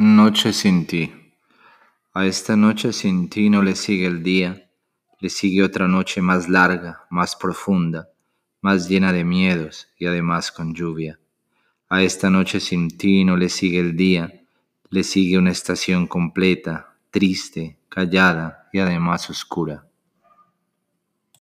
Noche sin ti. A esta noche sin ti no le sigue el día, le sigue otra noche más larga, más profunda, más llena de miedos y además con lluvia. A esta noche sin ti no le sigue el día, le sigue una estación completa, triste, callada y además oscura.